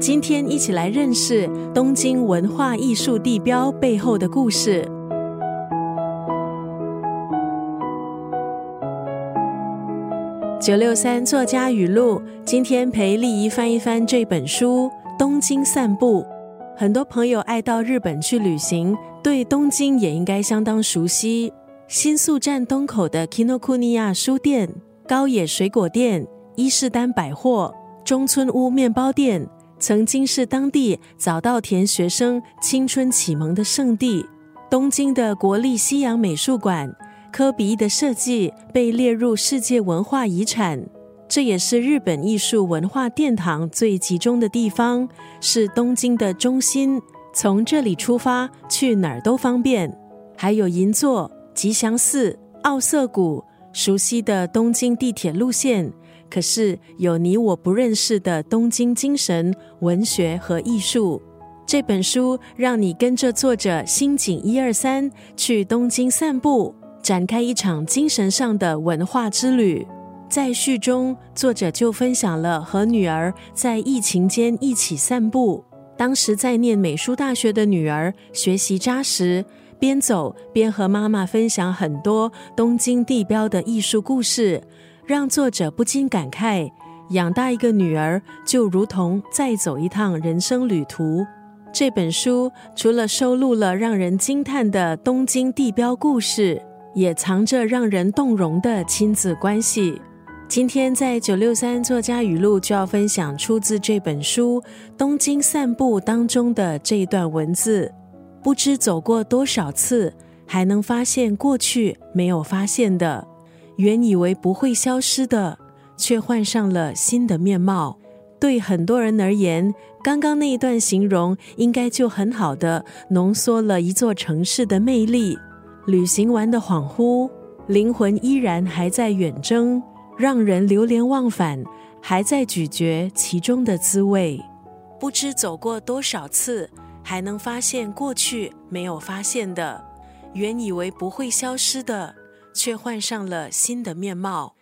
今天一起来认识东京文化艺术地标背后的故事。九六三作家语录，今天陪丽姨翻一翻这本书《东京散步》。很多朋友爱到日本去旅行，对东京也应该相当熟悉。新宿站东口的 Kinokuniya 书店、高野水果店、伊势丹百货、中村屋面包店，曾经是当地早稻田学生青春启蒙的圣地。东京的国立西洋美术馆。科比的设计被列入世界文化遗产，这也是日本艺术文化殿堂最集中的地方，是东京的中心。从这里出发去哪儿都方便。还有银座、吉祥寺、奥涩谷，熟悉的东京地铁路线。可是有你我不认识的东京精神、文学和艺术。这本书让你跟着作者新井一二三去东京散步。展开一场精神上的文化之旅。在序中，作者就分享了和女儿在疫情间一起散步。当时在念美术大学的女儿学习扎实，边走边和妈妈分享很多东京地标的艺术故事，让作者不禁感慨：养大一个女儿就如同再走一趟人生旅途。这本书除了收录了让人惊叹的东京地标故事。也藏着让人动容的亲子关系。今天在九六三作家语录就要分享出自这本书《东京散步》当中的这一段文字。不知走过多少次，还能发现过去没有发现的，原以为不会消失的，却换上了新的面貌。对很多人而言，刚刚那一段形容应该就很好的浓缩了一座城市的魅力。旅行完的恍惚，灵魂依然还在远征，让人流连忘返，还在咀嚼其中的滋味。不知走过多少次，还能发现过去没有发现的，原以为不会消失的，却换上了新的面貌。